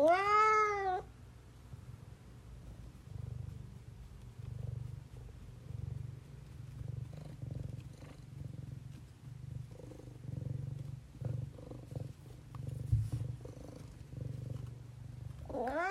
Wow. Wow.